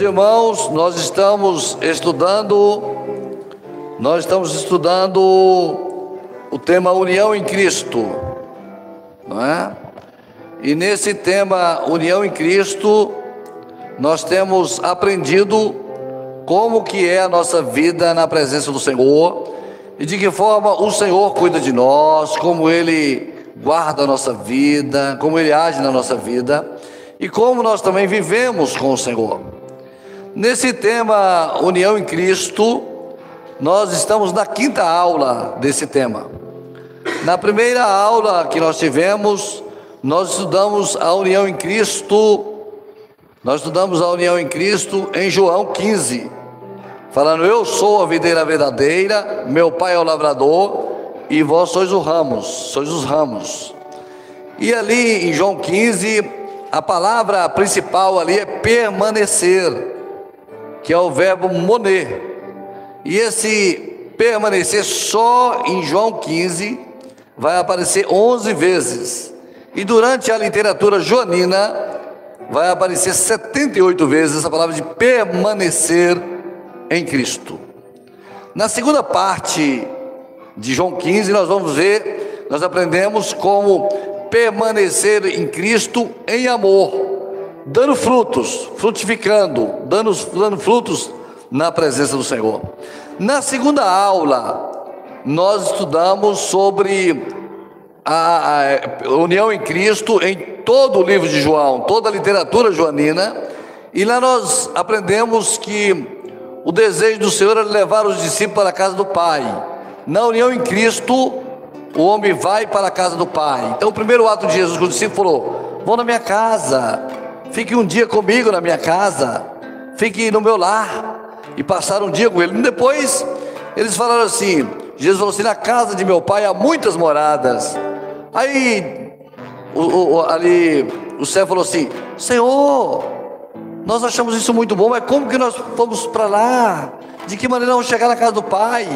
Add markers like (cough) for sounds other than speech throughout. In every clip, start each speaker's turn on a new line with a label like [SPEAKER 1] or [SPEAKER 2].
[SPEAKER 1] Irmãos, nós estamos estudando, nós estamos estudando o tema União em Cristo, não é? E nesse tema União em Cristo, nós temos aprendido como que é a nossa vida na presença do Senhor e de que forma o Senhor cuida de nós, como Ele guarda a nossa vida, como Ele age na nossa vida e como nós também vivemos com o Senhor. Nesse tema União em Cristo, nós estamos na quinta aula desse tema. Na primeira aula que nós tivemos, nós estudamos a união em Cristo. Nós estudamos a união em Cristo em João 15, falando: Eu sou a videira verdadeira, meu pai é o lavrador, e vós sois os ramos, sois os ramos. E ali em João 15, a palavra principal ali é permanecer, que é o verbo moner. E esse permanecer só em João 15 vai aparecer 11 vezes. E durante a literatura joanina vai aparecer 78 vezes essa palavra de permanecer em Cristo. Na segunda parte de João 15 nós vamos ver, nós aprendemos como permanecer em Cristo em amor, dando frutos, frutificando, dando, dando frutos na presença do Senhor. Na segunda aula, nós estudamos sobre a, a, união em Cristo em todo o livro de João, toda a literatura joanina, e lá nós aprendemos que o desejo do Senhor era levar os discípulos para a casa do Pai. Na união em Cristo, o homem vai para a casa do Pai. Então, o primeiro ato de Jesus com o discípulo falou: Vão na minha casa, fique um dia comigo na minha casa, fique no meu lar. E passaram um dia com ele. Depois, eles falaram assim: Jesus falou assim: Na casa de meu pai há muitas moradas. Aí, o, o, ali, o servo falou assim: Senhor, nós achamos isso muito bom, mas como que nós fomos para lá? De que maneira vamos chegar na casa do pai?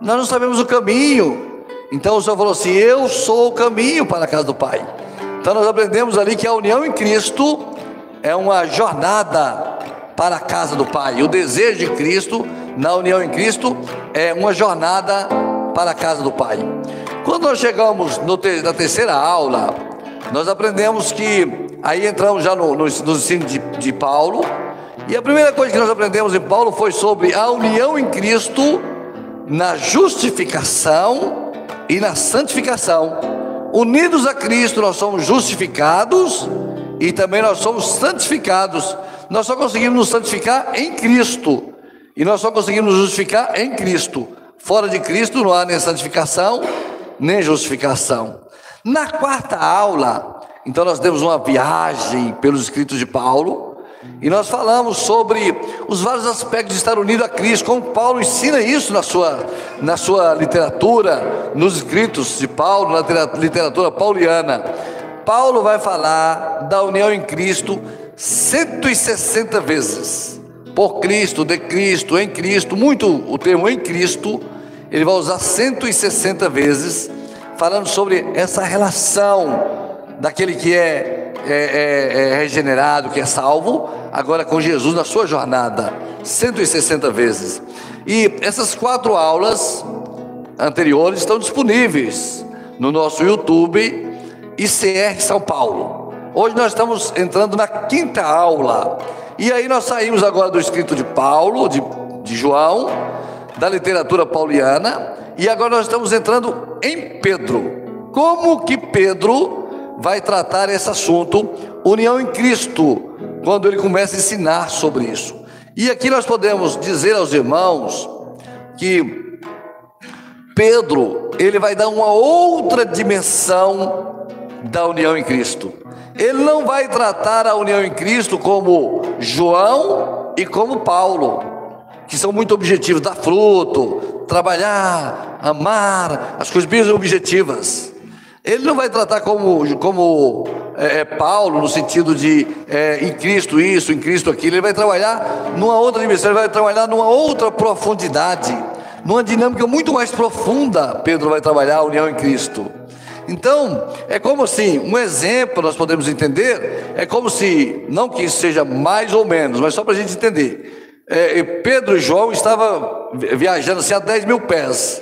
[SPEAKER 1] Nós não sabemos o caminho. Então o Senhor falou assim: Eu sou o caminho para a casa do Pai. Então nós aprendemos ali que a união em Cristo é uma jornada para a casa do Pai. O desejo de Cristo na união em Cristo é uma jornada para a casa do Pai. Quando nós chegamos no, na terceira aula, nós aprendemos que aí entramos já no, no, no ensino de, de Paulo. E a primeira coisa que nós aprendemos em Paulo foi sobre a união em Cristo na justificação e na santificação. Unidos a Cristo, nós somos justificados e também nós somos santificados. Nós só conseguimos nos santificar em Cristo. E nós só conseguimos nos justificar em Cristo. Fora de Cristo não há nem santificação, nem justificação. Na quarta aula, então nós temos uma viagem pelos escritos de Paulo. E nós falamos sobre os vários aspectos de estar unido a Cristo, como Paulo ensina isso na sua, na sua literatura, nos escritos de Paulo, na literatura pauliana. Paulo vai falar da união em Cristo 160 vezes. Por Cristo, de Cristo, em Cristo, muito o termo em Cristo, ele vai usar 160 vezes, falando sobre essa relação daquele que é, é, é, é regenerado, que é salvo, agora com Jesus na sua jornada, 160 vezes. E essas quatro aulas anteriores estão disponíveis no nosso YouTube ICR São Paulo. Hoje nós estamos entrando na quinta aula. E aí nós saímos agora do escrito de Paulo, de, de João, da literatura pauliana, e agora nós estamos entrando em Pedro. Como que Pedro vai tratar esse assunto, união em Cristo, quando ele começa a ensinar sobre isso. E aqui nós podemos dizer aos irmãos que Pedro, ele vai dar uma outra dimensão da união em Cristo. Ele não vai tratar a união em Cristo como João e como Paulo, que são muito objetivos, dar fruto, trabalhar, amar, as coisas bem objetivas. Ele não vai tratar como, como é, é, Paulo, no sentido de é, em Cristo isso, em Cristo aquilo. Ele vai trabalhar numa outra dimensão, ele vai trabalhar numa outra profundidade, numa dinâmica muito mais profunda. Pedro vai trabalhar a união em Cristo. Então, é como assim, um exemplo nós podemos entender, é como se, não que isso seja mais ou menos, mas só para a gente entender. É, Pedro e João estavam viajando assim, a 10 mil pés.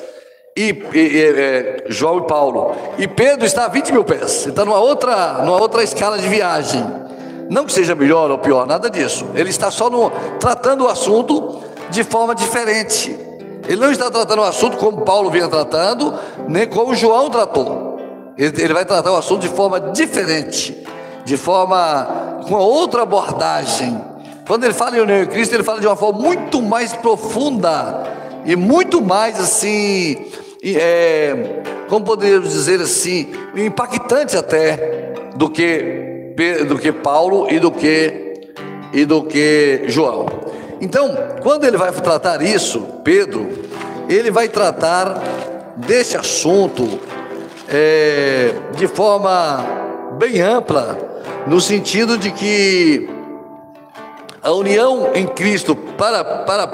[SPEAKER 1] E, e é, João e Paulo. E Pedro está a 20 mil pés. Está numa outra, numa outra escala de viagem. Não que seja melhor ou pior, nada disso. Ele está só no, tratando o assunto de forma diferente. Ele não está tratando o assunto como Paulo vinha tratando, nem como João tratou. Ele, ele vai tratar o assunto de forma diferente, de forma com outra abordagem. Quando ele fala em união em Cristo, ele fala de uma forma muito mais profunda e muito mais assim, é, como poderíamos dizer assim, impactante até do que do que Paulo e do que e do que João. Então, quando ele vai tratar isso, Pedro, ele vai tratar desse assunto é, de forma bem ampla, no sentido de que a união em Cristo para, para,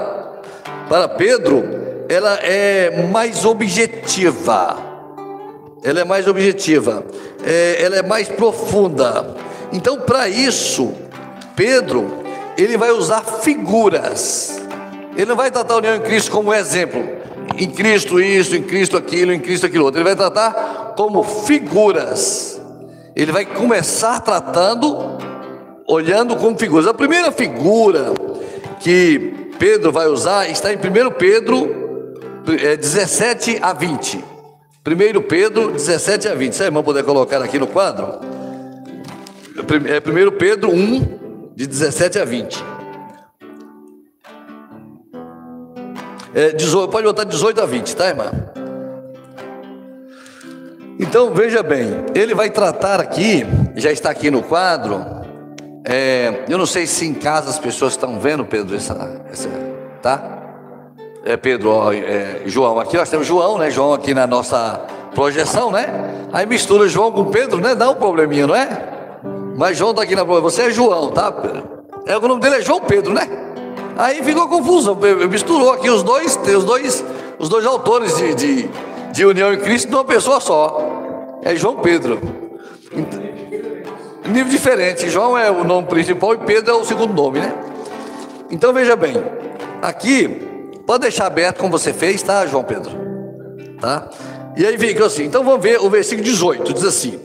[SPEAKER 1] para Pedro, ela é mais objetiva, ela é mais objetiva, é, ela é mais profunda. Então, para isso, Pedro ele vai usar figuras. Ele não vai tratar a união em Cristo como exemplo. Em Cristo isso, em Cristo aquilo, em Cristo aquilo outro. Ele vai tratar como figuras. Ele vai começar tratando, olhando como figuras. A primeira figura que Pedro vai usar está em 1 Pedro 17 é, a 20. 1 Pedro 17 a 20. Se a irmã puder colocar aqui no quadro. É 1 Pedro 1, de 17 a 20. É, 18, pode botar 18 a 20, tá, irmã? Então veja bem, ele vai tratar aqui, já está aqui no quadro. É, eu não sei se em casa as pessoas estão vendo, Pedro, essa, essa tá? É Pedro, ó, é, João, aqui nós temos João, né? João aqui na nossa projeção, né? Aí mistura João com Pedro, né? Dá um probleminha, não é? Mas João está aqui na prova. Você é João, tá? É, o nome dele é João Pedro, né? Aí ficou confusão. Misturou aqui os dois, os dois, os dois autores de, de, de união em Cristo numa pessoa só. É João Pedro. Nível diferente. João é o nome principal e Pedro é o segundo nome, né? Então veja bem. Aqui, pode deixar aberto como você fez, tá, João Pedro? Tá? E aí fica assim. Então vamos ver o versículo 18. Diz assim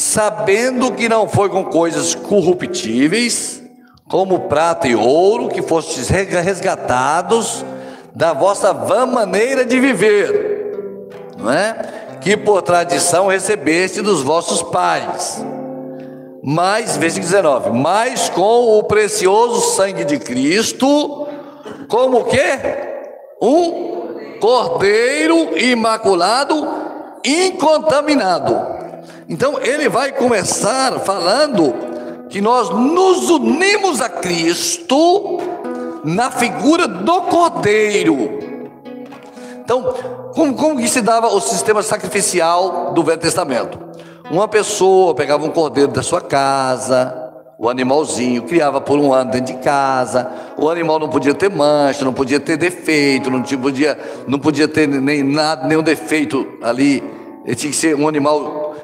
[SPEAKER 1] sabendo que não foi com coisas corruptíveis, como prata e ouro, que fostes resgatados da vossa vã maneira de viver, não é? Que por tradição recebeste dos vossos pais. Mas, versículo 19, mas com o precioso sangue de Cristo, como que? Um cordeiro imaculado, incontaminado então ele vai começar falando que nós nos unimos a Cristo na figura do Cordeiro. Então, como, como que se dava o sistema sacrificial do Velho Testamento? Uma pessoa pegava um cordeiro da sua casa, o animalzinho, criava por um ano dentro de casa, o animal não podia ter mancha, não podia ter defeito, não podia, não podia ter nem nada, nenhum defeito ali. Ele tinha que ser um animal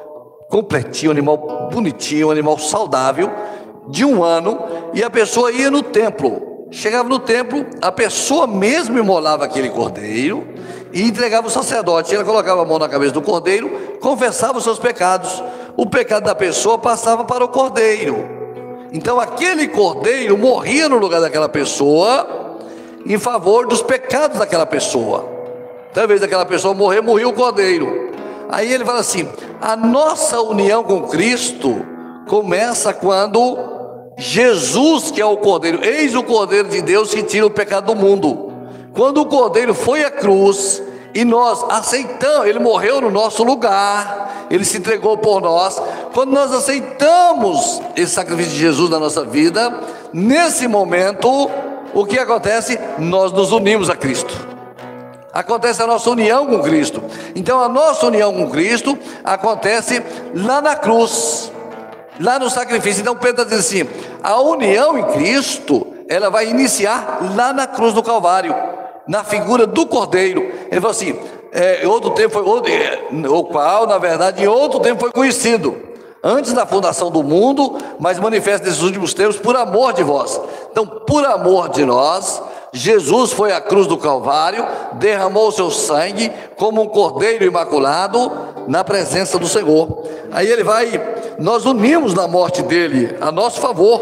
[SPEAKER 1] completinho, um animal bonitinho, um animal saudável, de um ano, e a pessoa ia no templo. Chegava no templo, a pessoa mesmo imolava aquele cordeiro e entregava o sacerdote. Ela colocava a mão na cabeça do cordeiro, confessava os seus pecados. O pecado da pessoa passava para o cordeiro. Então aquele cordeiro morria no lugar daquela pessoa em favor dos pecados daquela pessoa. Então, ao invés daquela pessoa morrer, morria o cordeiro. Aí ele fala assim: a nossa união com Cristo começa quando Jesus, que é o Cordeiro, eis o Cordeiro de Deus que tira o pecado do mundo. Quando o Cordeiro foi à cruz e nós aceitamos, ele morreu no nosso lugar, ele se entregou por nós. Quando nós aceitamos esse sacrifício de Jesus na nossa vida, nesse momento, o que acontece? Nós nos unimos a Cristo acontece a nossa união com Cristo. Então a nossa união com Cristo acontece lá na cruz, lá no sacrifício. Então Pedro diz assim: a união em Cristo, ela vai iniciar lá na cruz do Calvário, na figura do Cordeiro. Ele falou assim: é, outro tempo foi, outro, é, o qual, na verdade, em outro tempo foi conhecido, antes da fundação do mundo, mas manifesta nesses últimos tempos por amor de vós. Então, por amor de nós, Jesus foi à cruz do Calvário, derramou seu sangue como um cordeiro imaculado na presença do Senhor. Aí ele vai, nós unimos na morte dele a nosso favor.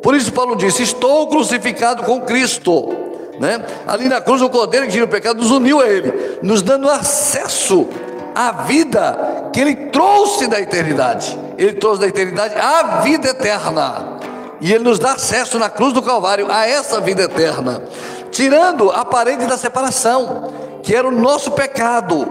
[SPEAKER 1] Por isso Paulo disse: Estou crucificado com Cristo. Né? Ali na cruz, o cordeiro que tira o pecado nos uniu a ele, nos dando acesso à vida que ele trouxe da eternidade. Ele trouxe da eternidade a vida eterna. E ele nos dá acesso na cruz do Calvário a essa vida eterna, tirando a parede da separação, que era o nosso pecado.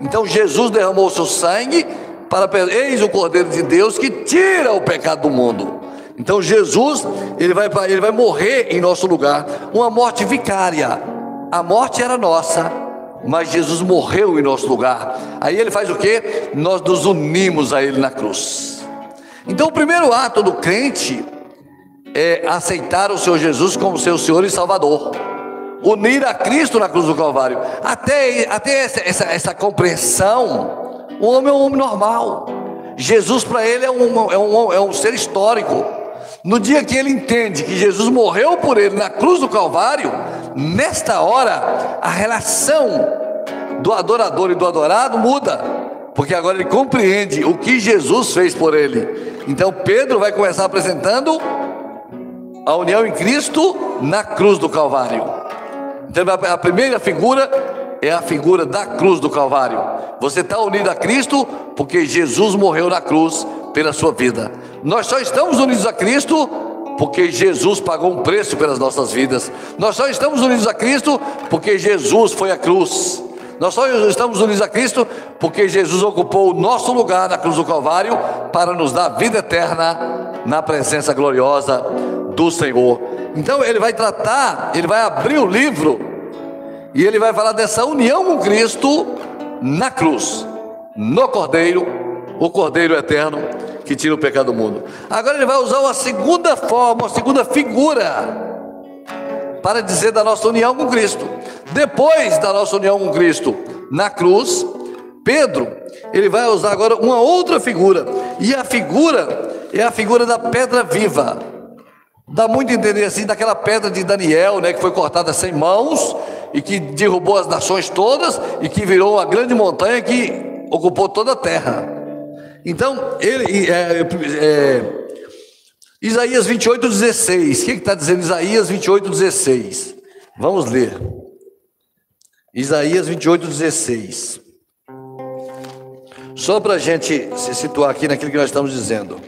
[SPEAKER 1] Então Jesus derramou o seu sangue para eis o Cordeiro de Deus que tira o pecado do mundo. Então Jesus, ele vai, ele vai morrer em nosso lugar, uma morte vicária. A morte era nossa, mas Jesus morreu em nosso lugar. Aí ele faz o que? Nós nos unimos a ele na cruz. Então o primeiro ato do crente é aceitar o Senhor Jesus como seu Senhor e Salvador. Unir a Cristo na cruz do Calvário. Até, até essa, essa, essa compreensão, o homem é um homem normal. Jesus para ele é um, é, um, é um ser histórico. No dia que ele entende que Jesus morreu por ele na cruz do Calvário, nesta hora a relação do adorador e do adorado muda, porque agora ele compreende o que Jesus fez por ele. Então Pedro vai começar apresentando a união em Cristo na cruz do Calvário. Então, a primeira figura é a figura da cruz do Calvário. Você está unido a Cristo porque Jesus morreu na cruz pela sua vida. Nós só estamos unidos a Cristo porque Jesus pagou um preço pelas nossas vidas. Nós só estamos unidos a Cristo porque Jesus foi à cruz. Nós só estamos unidos a Cristo porque Jesus ocupou o nosso lugar na cruz do Calvário para nos dar vida eterna na presença gloriosa do Senhor. Então ele vai tratar, ele vai abrir o livro e ele vai falar dessa união com Cristo na cruz, no Cordeiro, o Cordeiro eterno que tira o pecado do mundo. Agora ele vai usar uma segunda forma, uma segunda figura para dizer da nossa união com Cristo. Depois da nossa união com Cristo na cruz, Pedro, ele vai usar agora uma outra figura, e a figura é a figura da pedra viva. Dá muito entender assim daquela pedra de Daniel, né, que foi cortada sem mãos e que derrubou as nações todas e que virou uma grande montanha que ocupou toda a terra. Então, ele é, é, Isaías 28, 16. O que está dizendo Isaías 28, 16? Vamos ler. Isaías 28, 16. Só para a gente se situar aqui naquilo que nós estamos dizendo.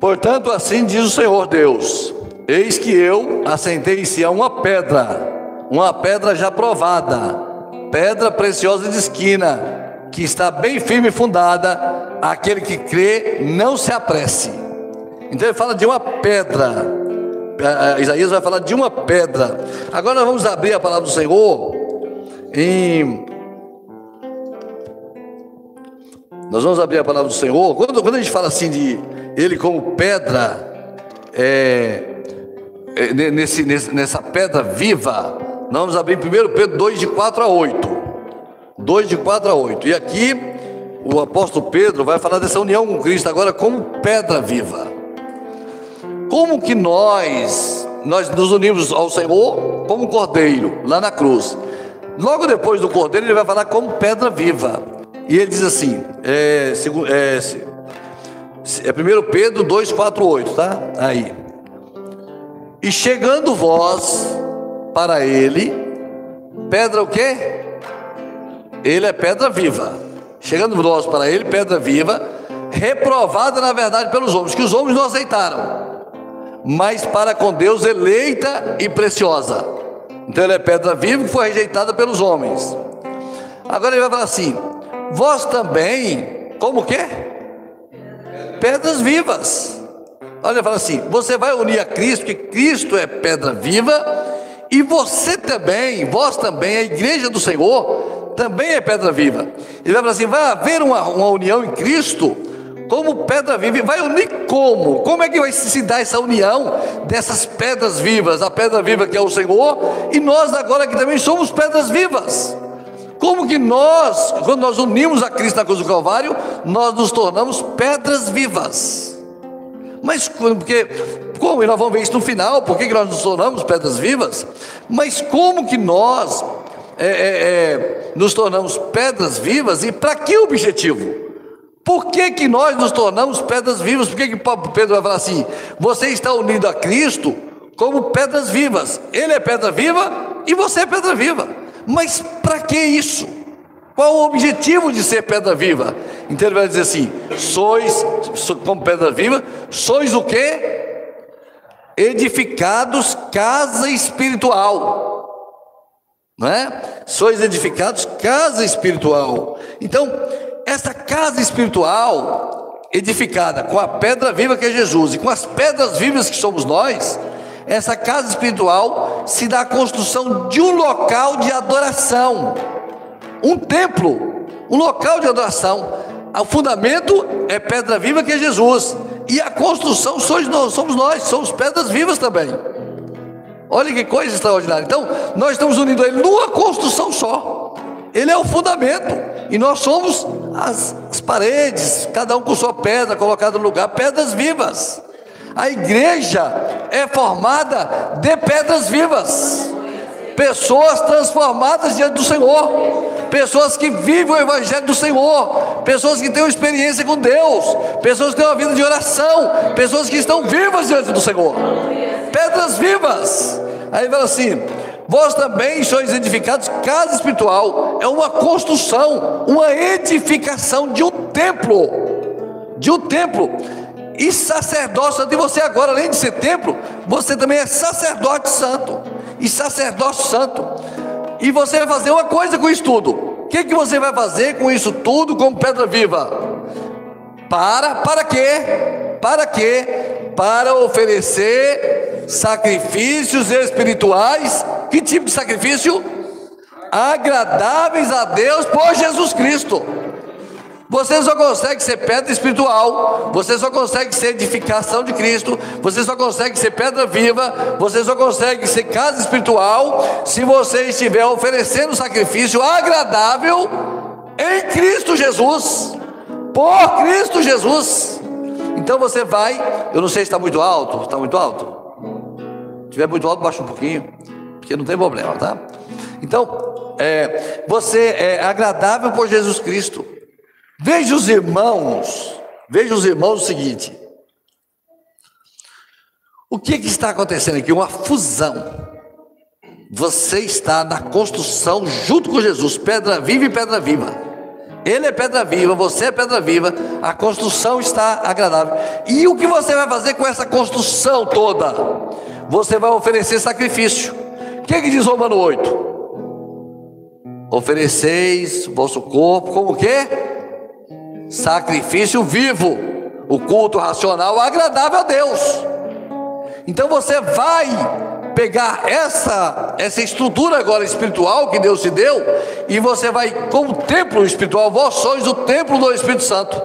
[SPEAKER 1] Portanto, assim diz o Senhor Deus: Eis que eu assentei em Sião uma pedra, uma pedra já provada, pedra preciosa de esquina, que está bem firme e fundada. Aquele que crê, não se apresse. Então ele fala de uma pedra. É, é, Isaías vai falar de uma pedra. Agora vamos abrir a palavra do Senhor em Nós vamos abrir a palavra do Senhor. Quando, quando a gente fala assim de Ele como pedra, é, é, nesse, nessa pedra viva, nós vamos abrir 1 Pedro 2, de 4 a 8. 2 de 4 a 8. E aqui o apóstolo Pedro vai falar dessa união com Cristo agora como pedra viva. Como que nós, nós nos unimos ao Senhor como cordeiro, lá na cruz. Logo depois do cordeiro, ele vai falar como pedra viva. E ele diz assim, é, é, é 1 Pedro 2, 4, 8, tá? Aí. E chegando vós para ele, pedra o quê? Ele é pedra viva. Chegando nós para ele, pedra viva, reprovada na verdade pelos homens, que os homens não aceitaram, mas para com Deus eleita e preciosa. Então ele é pedra viva que foi rejeitada pelos homens. Agora ele vai falar assim: vós também, como que? Pedras vivas. Olha, fala assim: você vai unir a Cristo, que Cristo é pedra viva, e você também, vós também, a igreja do Senhor, também é pedra viva. Ele vai falar assim: vai haver uma, uma união em Cristo, como pedra viva. E vai unir como? Como é que vai se dar essa união dessas pedras vivas? A pedra viva que é o Senhor, e nós agora que também somos pedras vivas. Como que nós, quando nós unimos a Cristo na cruz do Calvário, nós nos tornamos pedras vivas. Mas porque, como, e nós vamos ver isso no final, por que, nós nos tornamos pedras vivas? Mas como que nós é, é, é, nos tornamos pedras vivas e para que objetivo? Por que, que nós nos tornamos pedras vivas? Por que, que Pedro vai falar assim? Você está unido a Cristo como pedras vivas. Ele é pedra viva e você é pedra viva. Mas para que isso? Qual o objetivo de ser pedra viva? Então ele vai dizer assim: sois, como pedra viva, sois o que? Edificados casa espiritual. Não é? Sois edificados casa espiritual. Então, essa casa espiritual, edificada com a pedra viva que é Jesus e com as pedras vivas que somos nós, essa casa espiritual se dá a construção de um local de adoração, um templo, um local de adoração. O fundamento é pedra viva que é Jesus, e a construção somos nós, somos, nós, somos pedras vivas também. Olha que coisa extraordinária. Então, nós estamos unindo ele numa construção só. Ele é o fundamento. E nós somos as, as paredes, cada um com sua pedra colocada no lugar, pedras vivas. A igreja é formada de pedras vivas, pessoas transformadas diante do Senhor, pessoas que vivem o Evangelho do Senhor, pessoas que têm uma experiência com Deus, pessoas que têm uma vida de oração, pessoas que estão vivas diante do Senhor, pedras vivas. Aí fala assim: Vós também sois edificados. Casa espiritual, é uma construção, uma edificação de um templo, de um templo. E sacerdócio de você agora, além de ser templo, você também é sacerdote santo e sacerdócio santo. E você vai fazer uma coisa com isso tudo. O que, que você vai fazer com isso tudo como pedra viva? Para, para quê? Para quê? Para oferecer sacrifícios espirituais que tipo de sacrifício? Agradáveis a Deus por Jesus Cristo. Você só consegue ser pedra espiritual, você só consegue ser edificação de Cristo, você só consegue ser pedra viva, você só consegue ser casa espiritual se você estiver oferecendo sacrifício agradável em Cristo Jesus, por Cristo Jesus. Então você vai, eu não sei se está muito alto, está muito alto? Se estiver muito alto, baixa um pouquinho porque não tem problema, tá? Então, é, você é agradável por Jesus Cristo. Veja os irmãos, veja os irmãos o seguinte: o que, que está acontecendo aqui? Uma fusão. Você está na construção junto com Jesus, pedra viva e pedra viva. Ele é pedra viva, você é pedra viva, a construção está agradável. E o que você vai fazer com essa construção toda? Você vai oferecer sacrifício. O que, que diz Romano 8? Ofereceis vosso corpo como o quê? Sacrifício vivo, o culto racional agradável a Deus. Então você vai pegar essa essa estrutura agora espiritual que Deus te deu e você vai como templo espiritual, vós sois o templo do Espírito Santo.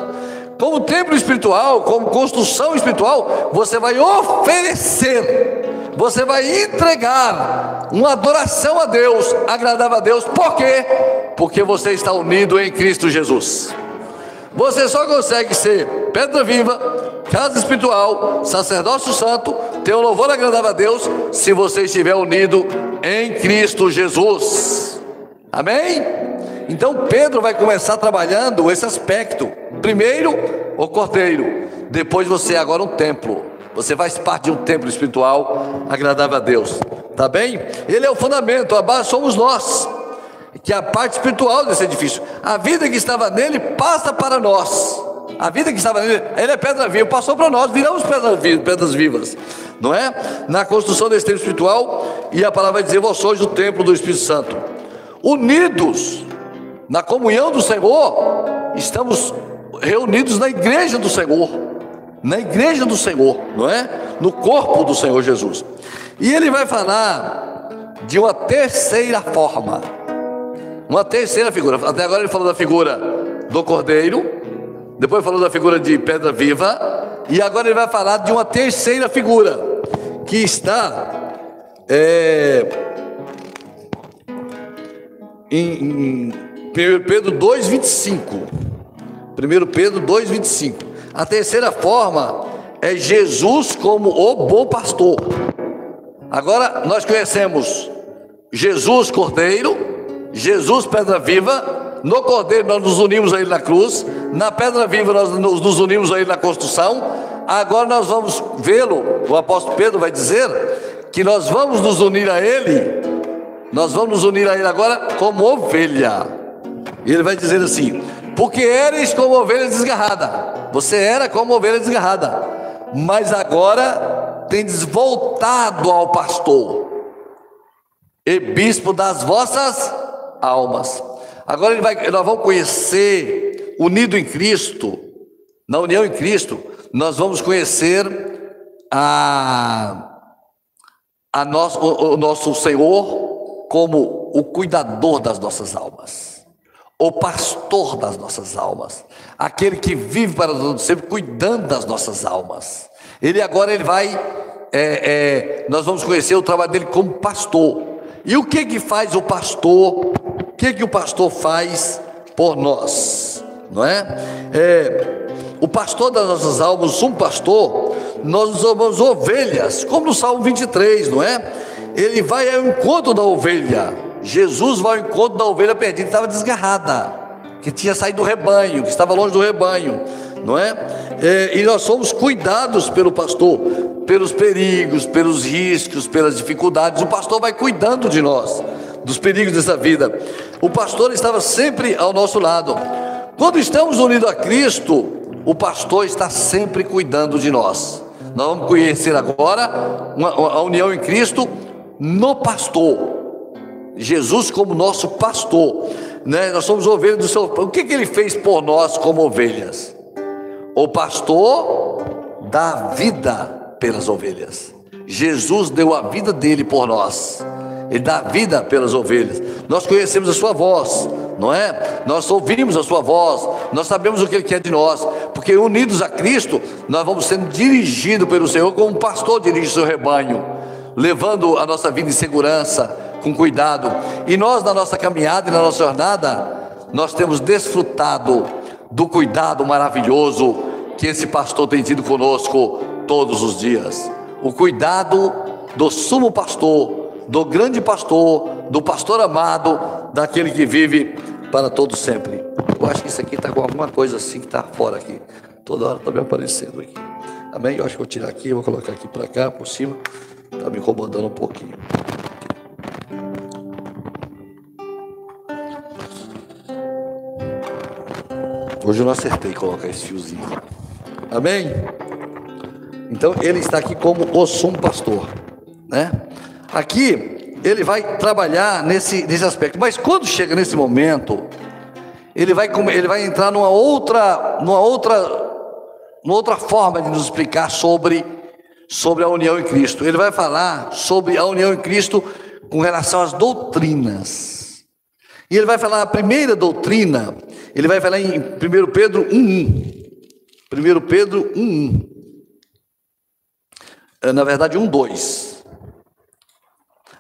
[SPEAKER 1] Como templo espiritual, como construção espiritual, você vai oferecer você vai entregar uma adoração a Deus, agradável a Deus, por quê? Porque você está unido em Cristo Jesus. Você só consegue ser pedra viva, casa espiritual, sacerdócio santo, ter um louvor agradável a Deus, se você estiver unido em Cristo Jesus. Amém? Então Pedro vai começar trabalhando esse aspecto. Primeiro, o cordeiro, depois você agora um templo. Você faz parte de um templo espiritual agradável a Deus. Tá bem? Ele é o fundamento, a base somos nós, que é a parte espiritual desse edifício. A vida que estava nele passa para nós. A vida que estava nele, ele é pedra viva, passou para nós, viramos pedras vivas, pedras vivas, não é? Na construção desse templo espiritual, e a palavra vai dizer: Vós sois o templo do Espírito Santo. Unidos na comunhão do Senhor, estamos reunidos na igreja do Senhor na igreja do Senhor, não é? No corpo do Senhor Jesus. E ele vai falar de uma terceira forma, uma terceira figura. Até agora ele falou da figura do cordeiro, depois falou da figura de pedra viva, e agora ele vai falar de uma terceira figura, que está é, em, em 1 Pedro 2,25. 1 Pedro 2,25. A terceira forma é Jesus como o bom pastor. Agora nós conhecemos Jesus Cordeiro, Jesus Pedra Viva, no Cordeiro nós nos unimos a Ele na cruz, na Pedra Viva nós nos unimos a Ele na construção. Agora nós vamos vê-lo, o apóstolo Pedro vai dizer que nós vamos nos unir a Ele, nós vamos nos unir a Ele agora como ovelha. E ele vai dizer assim: porque eres como ovelha desgarrada, você era como ovelha desgarrada, mas agora tendes voltado ao pastor e bispo das vossas almas. Agora ele vai, nós vamos conhecer, unido em Cristo, na união em Cristo, nós vamos conhecer a, a nosso, o, o nosso Senhor como o cuidador das nossas almas, o pastor das nossas almas, aquele que vive para todo sempre cuidando das nossas almas. Ele agora ele vai, é, é, nós vamos conhecer o trabalho dele como pastor. E o que que faz o pastor que, que o pastor faz por nós? Não é? é o pastor das nossas almas, um pastor, nós somos ovelhas, como no Salmo 23, não é? Ele vai ao encontro da ovelha. Jesus vai ao encontro da ovelha perdida, estava desgarrada, que tinha saído do rebanho, que estava longe do rebanho, não é? é? E nós somos cuidados pelo pastor, pelos perigos, pelos riscos, pelas dificuldades. O pastor vai cuidando de nós dos perigos dessa vida. O pastor estava sempre ao nosso lado. Quando estamos unidos a Cristo, o pastor está sempre cuidando de nós. Nós vamos conhecer agora a união em Cristo no pastor. Jesus como nosso pastor. Né? Nós somos ovelhas do seu. O que, que ele fez por nós como ovelhas? O pastor dá vida pelas ovelhas. Jesus deu a vida dele por nós. Ele dá vida pelas ovelhas. Nós conhecemos a sua voz, não é? Nós ouvimos a sua voz, nós sabemos o que ele quer de nós, porque unidos a Cristo, nós vamos sendo dirigidos pelo Senhor como um pastor dirige seu rebanho, levando a nossa vida em segurança, com cuidado. E nós, na nossa caminhada e na nossa jornada, nós temos desfrutado do cuidado maravilhoso que esse pastor tem tido conosco todos os dias. O cuidado do sumo pastor do grande pastor, do pastor amado, daquele que vive para todo sempre. Eu acho que isso aqui está com alguma coisa assim que está fora aqui. Toda hora está me aparecendo aqui. Amém? Eu acho que vou tirar aqui, vou colocar aqui para cá, por cima. Está me incomodando um pouquinho. Hoje eu não acertei colocar esse fiozinho. Amém? Então ele está aqui como o sumo pastor, né? Aqui ele vai trabalhar nesse, nesse aspecto, mas quando chega nesse momento, ele vai, ele vai entrar numa outra, numa outra, numa outra forma de nos explicar sobre, sobre a união em Cristo. Ele vai falar sobre a união em Cristo com relação às doutrinas. E ele vai falar a primeira doutrina, ele vai falar em 1 Pedro 1:1. 1 Pedro 1:1. É, na verdade, 1:2.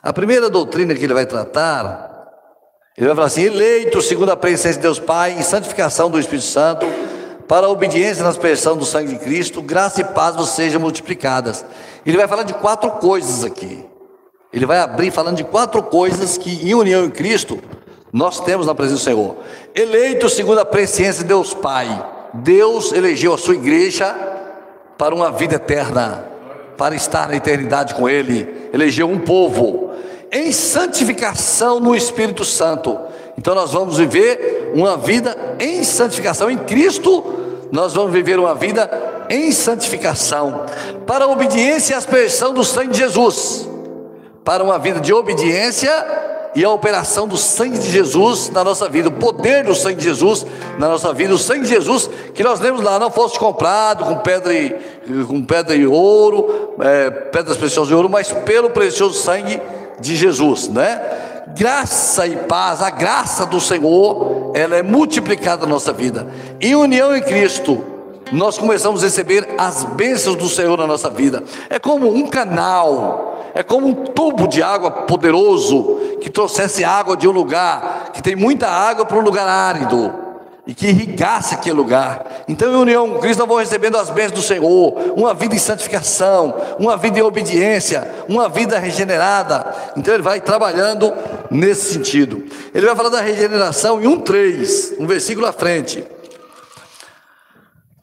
[SPEAKER 1] A primeira doutrina que ele vai tratar, ele vai falar assim: eleito segundo a presença de Deus Pai, em santificação do Espírito Santo, para a obediência na expressão do sangue de Cristo, graça e paz vos sejam multiplicadas. Ele vai falar de quatro coisas aqui. Ele vai abrir falando de quatro coisas que, em união em Cristo, nós temos na presença do Senhor. Eleito segundo a presciência de Deus Pai. Deus elegeu a sua igreja para uma vida eterna, para estar na eternidade com Ele. Elegeu um povo em santificação no Espírito Santo. Então nós vamos viver uma vida em santificação em Cristo. Nós vamos viver uma vida em santificação para a obediência e aspersão do sangue de Jesus. Para uma vida de obediência e a operação do sangue de Jesus na nossa vida, o poder do sangue de Jesus na nossa vida, o sangue de Jesus que nós lemos lá, não fosse comprado com pedra e, com pedra e ouro, é, pedras preciosas de ouro, mas pelo precioso sangue de Jesus, né? Graça e paz, a graça do Senhor ela é multiplicada na nossa vida. Em união em Cristo, nós começamos a receber as bênçãos do Senhor na nossa vida. É como um canal, é como um tubo de água poderoso que trouxesse água de um lugar que tem muita água para um lugar árido e que irrigasse aquele lugar. Então, em união com Cristo, nós vamos recebendo as bênçãos do Senhor, uma vida em santificação, uma vida em obediência, uma vida regenerada. Então, ele vai trabalhando nesse sentido. Ele vai falar da regeneração em 1,3, um versículo à frente.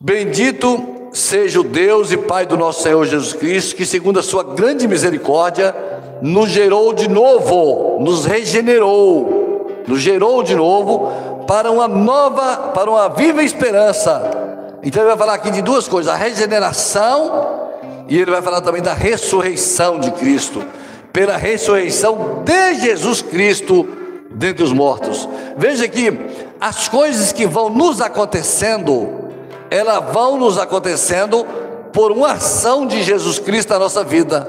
[SPEAKER 1] Bendito seja o Deus e Pai do nosso Senhor Jesus Cristo, que, segundo a sua grande misericórdia, nos gerou de novo, nos regenerou, nos gerou de novo para uma nova, para uma viva esperança. Então ele vai falar aqui de duas coisas: a regeneração e ele vai falar também da ressurreição de Cristo, pela ressurreição de Jesus Cristo dentre os mortos. Veja que as coisas que vão nos acontecendo elas vão nos acontecendo por uma ação de Jesus Cristo na nossa vida.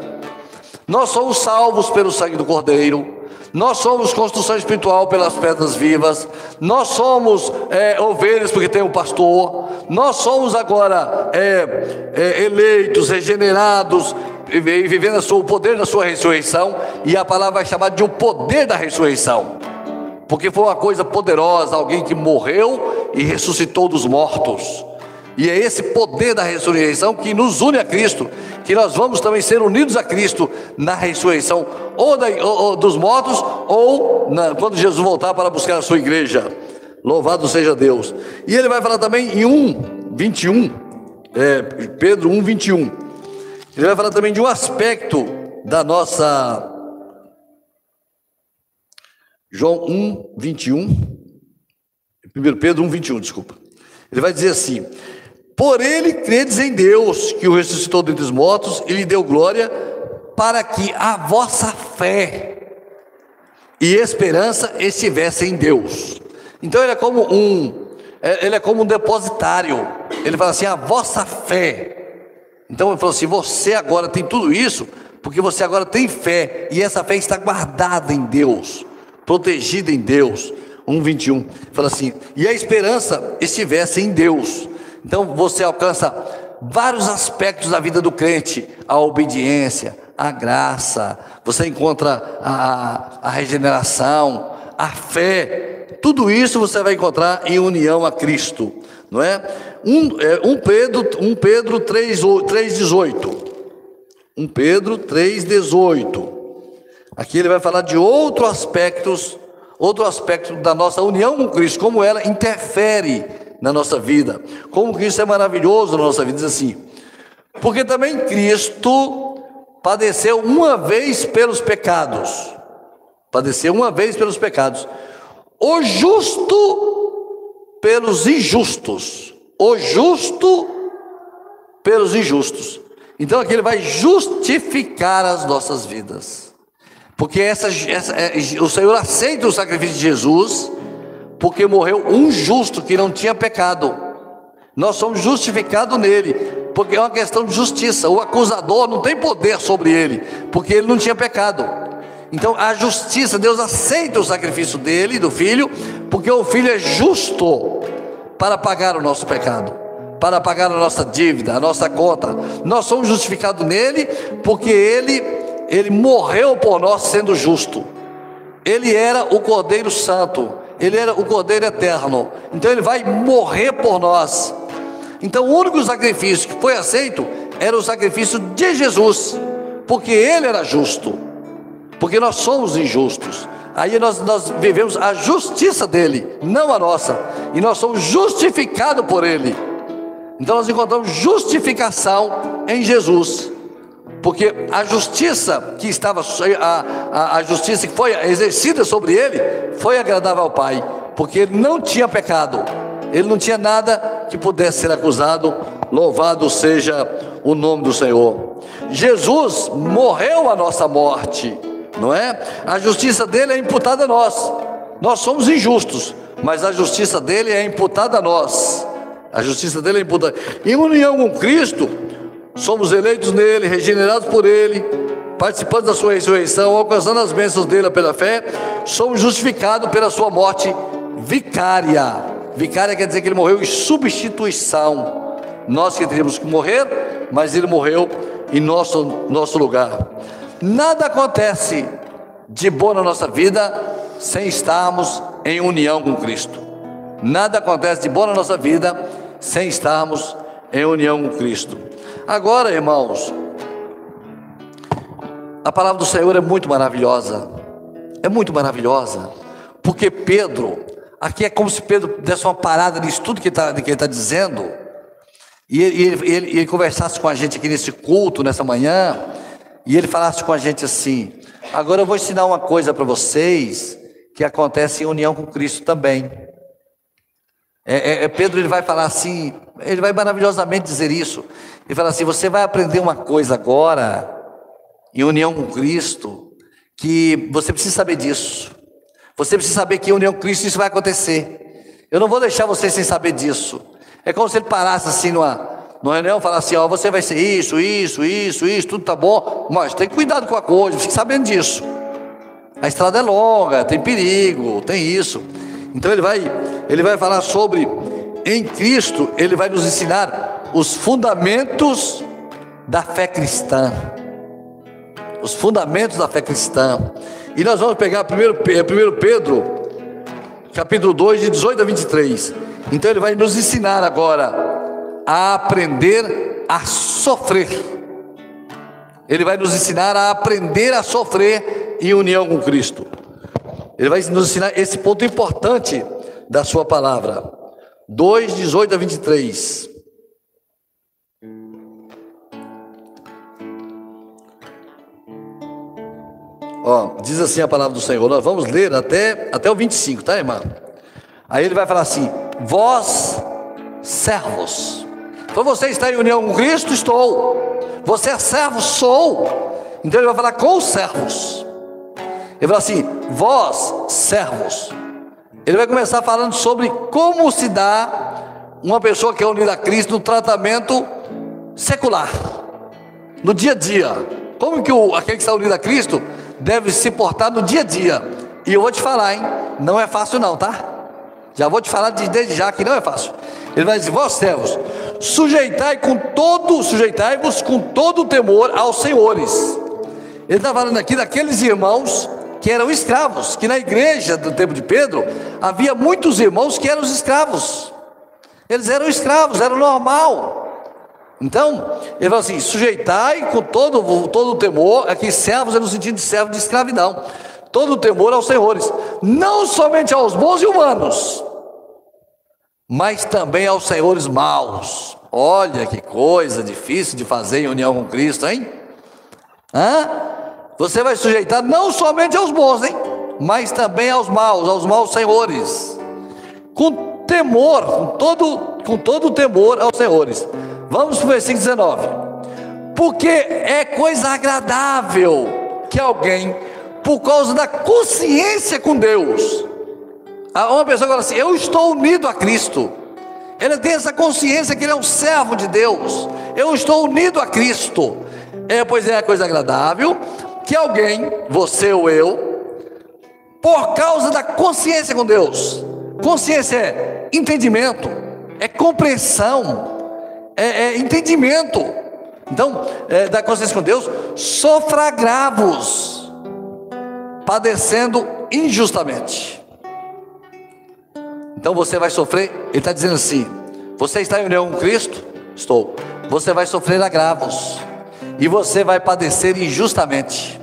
[SPEAKER 1] Nós somos salvos pelo sangue do Cordeiro, nós somos construção espiritual pelas pedras vivas, nós somos é, ovelhas porque tem um pastor, nós somos agora é, é, eleitos, regenerados, e vivendo o poder da sua ressurreição, e a palavra vai chamar de o poder da ressurreição, porque foi uma coisa poderosa, alguém que morreu e ressuscitou dos mortos. E é esse poder da ressurreição que nos une a Cristo, que nós vamos também ser unidos a Cristo na ressurreição, ou, da, ou, ou dos mortos, ou na, quando Jesus voltar para buscar a sua igreja. Louvado seja Deus. E ele vai falar também em 1, 21, é, Pedro 1, 21. Ele vai falar também de um aspecto da nossa. João 1, 21. 1 Pedro 1, 21, desculpa. Ele vai dizer assim: por ele credes em Deus, que o ressuscitou dentre os mortos e lhe deu glória, para que a vossa fé e esperança estivessem em Deus. Então ele é como um, é, ele é como um depositário. Ele fala assim: a vossa fé. Então ele falou assim: você agora tem tudo isso, porque você agora tem fé, e essa fé está guardada em Deus, protegida em Deus. 1,21 fala assim: e a esperança estivesse em Deus. Então você alcança vários aspectos da vida do crente: a obediência, a graça, você encontra a, a regeneração, a fé. Tudo isso você vai encontrar em união a Cristo, não é? Um, é, um Pedro, um Pedro 3,18. 1 Pedro 3,18. Aqui ele vai falar de outros aspectos, outro aspecto da nossa união com Cristo, como ela interfere na nossa vida. Como Cristo é maravilhoso na nossa vida, diz assim. Porque também Cristo padeceu uma vez pelos pecados. Padeceu uma vez pelos pecados. O justo pelos injustos. O justo pelos injustos. Então aqui ele vai justificar as nossas vidas. Porque essa, essa, é, o Senhor aceita o sacrifício de Jesus porque morreu um justo que não tinha pecado. Nós somos justificados nele, porque é uma questão de justiça. O acusador não tem poder sobre ele, porque ele não tinha pecado. Então a justiça, Deus aceita o sacrifício dele, do filho, porque o filho é justo para pagar o nosso pecado, para pagar a nossa dívida, a nossa conta. Nós somos justificados nele, porque ele, ele morreu por nós sendo justo. Ele era o Cordeiro Santo, ele era o Cordeiro Eterno, então ele vai morrer por nós. Então o único sacrifício que foi aceito era o sacrifício de Jesus, porque ele era justo, porque nós somos injustos. Aí nós, nós vivemos a justiça dele, não a nossa, e nós somos justificados por ele. Então nós encontramos justificação em Jesus. Porque a justiça que estava, a, a, a, justiça que foi exercida sobre ele, foi agradável ao Pai, porque ele não tinha pecado, ele não tinha nada que pudesse ser acusado. Louvado seja o nome do Senhor. Jesus morreu a nossa morte, não é? A justiça dele é imputada a nós. Nós somos injustos, mas a justiça dele é imputada a nós. A justiça dele é imputada. Em união com Cristo, somos eleitos nele, regenerados por ele, participantes da sua ressurreição, alcançando as bênçãos dele pela fé, somos justificados pela sua morte vicária. Vicária quer dizer que ele morreu em substituição. Nós que teríamos que morrer, mas ele morreu em nosso, nosso lugar. Nada acontece de bom na nossa vida sem estarmos em união com Cristo. Nada acontece de bom na nossa vida sem estarmos em união com Cristo. Agora, irmãos, a palavra do Senhor é muito maravilhosa. É muito maravilhosa. Porque Pedro, aqui é como se Pedro desse uma parada nisso tudo que ele está tá dizendo. E ele, ele, ele conversasse com a gente aqui nesse culto, nessa manhã. E ele falasse com a gente assim: Agora eu vou ensinar uma coisa para vocês que acontece em união com Cristo também. É, é, é, Pedro ele vai falar assim, ele vai maravilhosamente dizer isso. Ele fala assim: você vai aprender uma coisa agora, em união com Cristo, que você precisa saber disso. Você precisa saber que em união com Cristo isso vai acontecer. Eu não vou deixar você sem saber disso. É como se ele parasse assim numa, numa reunião e falasse assim: ó, você vai ser isso, isso, isso, isso, tudo tá bom, mas tem cuidado com a coisa, fique sabendo disso. A estrada é longa, tem perigo, tem isso. Então ele vai, ele vai falar sobre em Cristo, ele vai nos ensinar os fundamentos da fé cristã. Os fundamentos da fé cristã. E nós vamos pegar primeiro, primeiro Pedro, capítulo 2, de 18 a 23. Então ele vai nos ensinar agora a aprender a sofrer. Ele vai nos ensinar a aprender a sofrer em união com Cristo. Ele vai nos ensinar esse ponto importante da sua palavra. 2, 18 a 23. Ó, diz assim a palavra do Senhor. Nós vamos ler até, até o 25, tá, irmão? Aí ele vai falar assim: Vós, servos. Então você está em união com Cristo? Estou. Você é servo? Sou. Então ele vai falar com os servos. Ele fala assim: vós, servos. Ele vai começar falando sobre como se dá uma pessoa que é unida a Cristo no tratamento secular, no dia a dia. Como que o, aquele que está unido a Cristo deve se portar no dia a dia. E eu vou te falar, hein? Não é fácil não, tá? Já vou te falar desde já que não é fácil. Ele vai dizer: Vós servos, sujeitai com todo, sujeitai-vos com todo o temor aos senhores. Ele está falando aqui daqueles irmãos que eram escravos, que na igreja do tempo de Pedro havia muitos irmãos que eram escravos. Eles eram escravos, era normal. Então, ele fala assim: sujeitai com todo, todo o temor, aqui servos é no sentido de servo de escravidão, todo o temor aos senhores, não somente aos bons e humanos, mas também aos senhores maus. Olha que coisa difícil de fazer em união com Cristo, hein? Hã? Você vai sujeitar não somente aos bons, hein? Mas também aos maus, aos maus senhores. Com temor, com todo, com todo temor aos senhores. Vamos para o versículo 19. Porque é coisa agradável que alguém, por causa da consciência com Deus, uma pessoa fala assim: Eu estou unido a Cristo. Ele tem essa consciência que ele é um servo de Deus. Eu estou unido a Cristo. É, pois é, coisa agradável que alguém, você ou eu, por causa da consciência com Deus, consciência é entendimento, é compreensão, é, é entendimento. Então, é, da consciência com Deus, sofra agravos, padecendo injustamente. Então você vai sofrer, ele está dizendo assim: você está em união com Cristo? Estou. Você vai sofrer agravos e você vai padecer injustamente.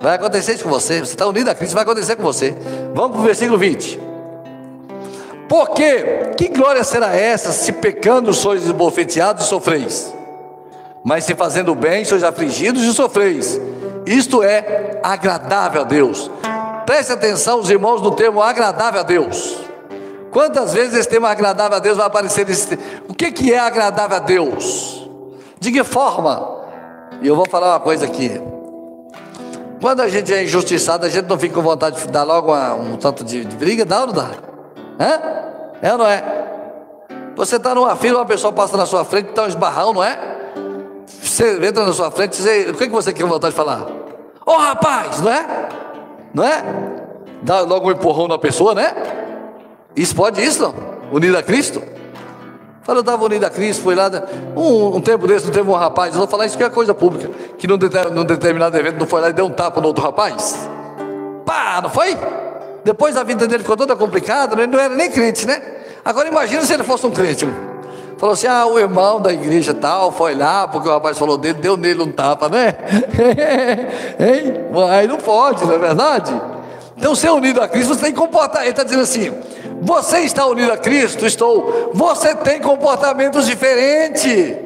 [SPEAKER 1] Vai acontecer isso com você. Você está unido a Cristo, vai acontecer com você. Vamos para o versículo 20. Porque que glória será essa se pecando sois esbofeteados e sofreis? Mas se fazendo bem sois afligidos e sofreis. Isto é agradável a Deus. Preste atenção, os irmãos, no termo agradável a Deus. Quantas vezes esse termo agradável a Deus vai aparecer nesse O que, que é agradável a Deus? De que forma? E eu vou falar uma coisa aqui. Quando a gente é injustiçado, a gente não fica com vontade de dar logo uma, um tanto de, de, briga, dá ou não dá? Hã? É ou não é? Você está numa fila, uma pessoa passa na sua frente, está um esbarrão, não é? Você entra na sua frente, você, o que, que você quer vontade de falar? Ô oh, rapaz, não é? Não é? Dá logo um empurrão na pessoa, né? Isso pode isso não? Unido a Cristo? Fala, eu estava unido a Cristo, foi lá. Um, um tempo desse, não teve um rapaz, eu vou falar isso que é coisa pública, que num, num determinado evento não foi lá e deu um tapa no outro rapaz. Pá, não foi? Depois a vida dele ficou toda complicada, ele não era nem crente, né? Agora imagina se ele fosse um crente. Falou assim: ah, o irmão da igreja tal foi lá, porque o rapaz falou dele, deu nele um tapa, né? (laughs) hein? Aí não pode, não é verdade? Então, ser unido a Cristo, você tem que comportar. Ele está dizendo assim: você está unido a Cristo? Estou. Você tem comportamentos diferentes.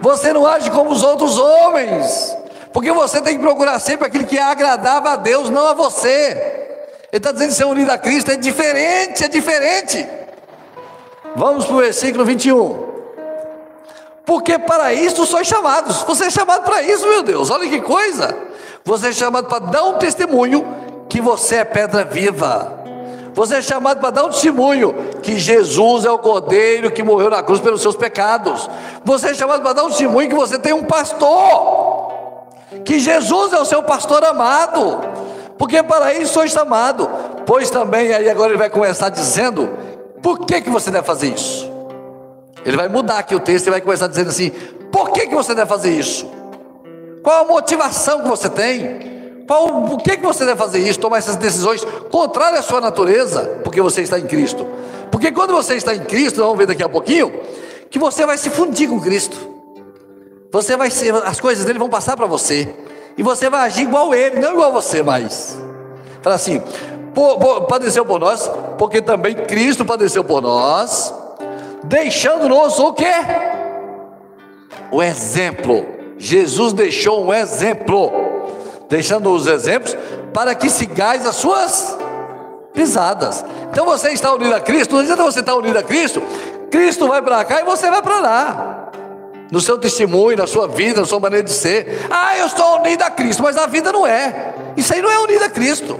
[SPEAKER 1] Você não age como os outros homens. Porque você tem que procurar sempre aquilo que é agradável a Deus, não a você. Ele está dizendo que ser unido a Cristo é diferente, é diferente. Vamos para o versículo 21. Porque para isso sois chamados. Você é chamado para isso, meu Deus. Olha que coisa. Você é chamado para dar um testemunho que você é pedra viva. Você é chamado para dar um testemunho que Jesus é o Cordeiro que morreu na cruz pelos seus pecados. Você é chamado para dar um testemunho que você tem um pastor. Que Jesus é o seu pastor amado porque para isso sou chamado. Pois também, aí agora ele vai começar dizendo: por que, que você deve fazer isso? Ele vai mudar aqui o texto e vai começar dizendo assim: por que, que você deve fazer isso? Qual a motivação que você tem? Qual, por que, você deve fazer isso? Tomar essas decisões contrárias à sua natureza, porque você está em Cristo. Porque quando você está em Cristo, vamos ver daqui a pouquinho, que você vai se fundir com Cristo. Você vai ser, as coisas dele vão passar para você. E você vai agir igual ele, não igual você mais. Fala assim: padeceu por nós, porque também Cristo padeceu por nós, deixando-nos o quê? O exemplo. Jesus deixou um exemplo, deixando os exemplos para que sigais as suas pisadas. Então você está unido a Cristo, não adianta você estar unido a Cristo, Cristo vai para cá e você vai para lá no seu testemunho, na sua vida, na sua maneira de ser. Ah, eu estou unido a Cristo, mas a vida não é. Isso aí não é unido a Cristo.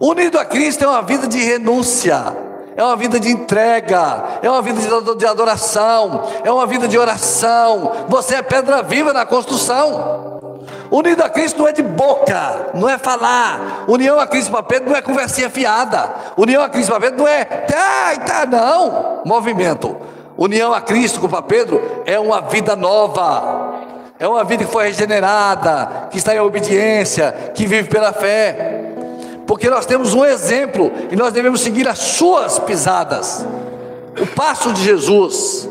[SPEAKER 1] Unido a Cristo é uma vida de renúncia, é uma vida de entrega, é uma vida de adoração, é uma vida de oração. Você é pedra viva na construção. Unido a Cristo não é de boca, não é falar. União a Cristo para Pedro não é conversinha fiada. União a Cristo para Pedro não é, tá, tá, não. Movimento. União a Cristo com Pedro é uma vida nova, é uma vida que foi regenerada, que está em obediência, que vive pela fé, porque nós temos um exemplo e nós devemos seguir as suas pisadas, o passo de Jesus.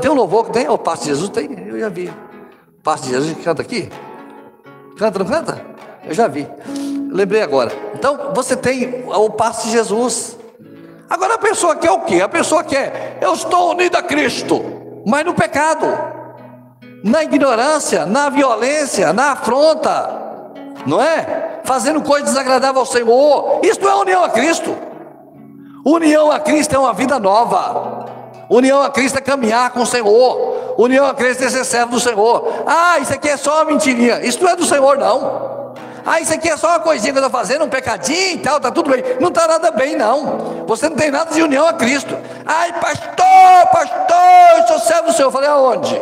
[SPEAKER 1] Tem um louvor que tem? O passo de Jesus tem? Eu já vi. O passo de Jesus canta aqui? Canta, não canta? Eu já vi. Lembrei agora. Então você tem o passo de Jesus. Agora a pessoa quer o quê? A pessoa quer, eu estou unido a Cristo, mas no pecado, na ignorância, na violência, na afronta, não é? Fazendo coisa desagradável ao Senhor. Isso é união a Cristo. União a Cristo é uma vida nova. União a Cristo é caminhar com o Senhor. União a é ser servo do Senhor. Ah, isso aqui é só uma mentirinha. Isso não é do Senhor, não. Ah, isso aqui é só uma coisinha que eu estou fazendo, um pecadinho e tal, tá tudo bem. Não está nada bem, não. Você não tem nada de união a Cristo. Ai, pastor, pastor, eu sou servo do Senhor. Eu falei, aonde?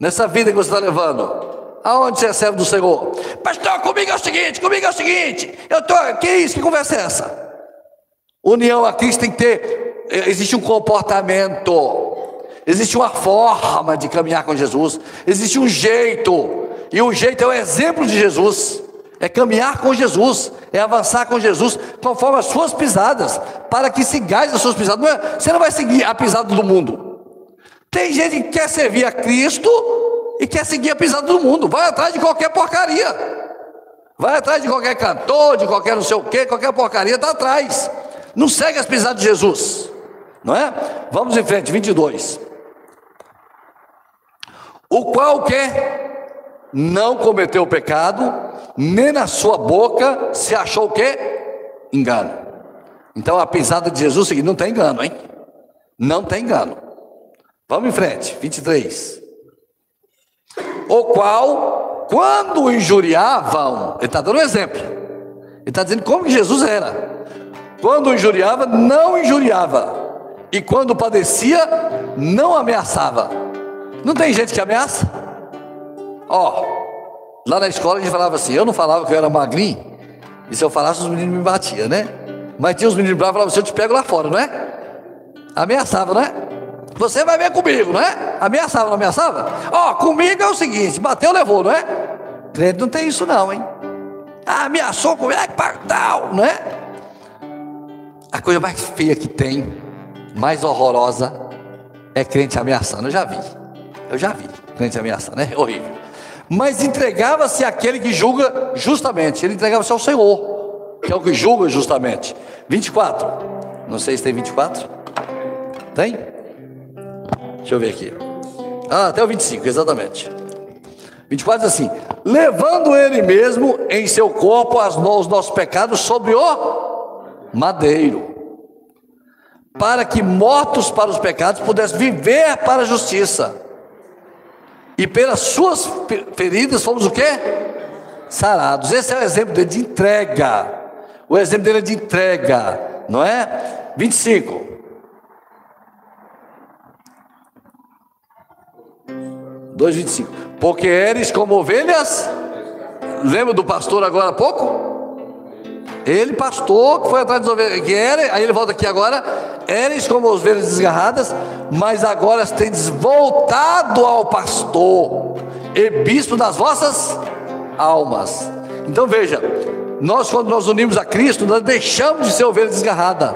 [SPEAKER 1] Nessa vida que você está levando. Aonde você é servo do Senhor? Pastor, comigo é o seguinte, comigo é o seguinte. Eu estou, que isso? Que conversa é essa? União a Cristo tem que ter, eh, existe um comportamento, existe uma forma de caminhar com Jesus, existe um jeito. E o jeito é o exemplo de Jesus, é caminhar com Jesus, é avançar com Jesus, conforme as suas pisadas, para que sigais as suas pisadas. Não é, você não vai seguir a pisada do mundo. Tem gente que quer servir a Cristo e quer seguir a pisada do mundo, vai atrás de qualquer porcaria. Vai atrás de qualquer cantor, de qualquer não sei o que, qualquer porcaria está atrás. Não segue as pisadas de Jesus, não é? Vamos em frente, 22. O qual quer não cometeu pecado, nem na sua boca se achou o quê? Engano. Então a pisada de Jesus é seguinte: não tem engano, hein? Não tem engano. Vamos em frente, 23. O qual, quando injuriavam, ele está dando um exemplo. Ele está dizendo como que Jesus era. Quando injuriava, não injuriava. E quando padecia, não ameaçava. Não tem gente que ameaça? Ó, lá na escola a gente falava assim, eu não falava que eu era magrinho, e se eu falasse os meninos me batiam, né? Mas tinha os meninos bravos falavam assim, eu te pego lá fora, não é? Ameaçava, não é? Você vai ver comigo, não é? Ameaçava, não ameaçava? Ó, oh, comigo é o seguinte, bateu, levou, não é? Crente não tem isso não, hein? Ah, ameaçou comigo, é tal, não é? A coisa mais feia que tem, mais horrorosa, é crente ameaçando. Eu já vi. Eu já vi crente ameaçando, é horrível. Mas entregava-se àquele que julga justamente. Ele entregava-se ao Senhor, que é o que julga justamente. 24. Não sei se tem 24. Tem? Deixa eu ver aqui. Ah, até o 25, exatamente. 24 diz assim: levando ele mesmo em seu corpo as, os nossos pecados sobre o madeiro, para que mortos para os pecados pudessem viver para a justiça. E pelas suas feridas fomos o quê? Sarados. Esse é o exemplo dele de entrega. O exemplo dele é de entrega, não é? 25. Dois vinte e cinco. Porque eres como ovelhas. Lembra do pastor agora há pouco? Ele, pastor, que foi atrás das ovelhas, que era, aí ele volta aqui agora, eres como ovelhas desgarradas, mas agora tendes voltado ao pastor e bispo das vossas almas. Então veja, nós quando nós unimos a Cristo, nós deixamos de ser ovelha desgarrada.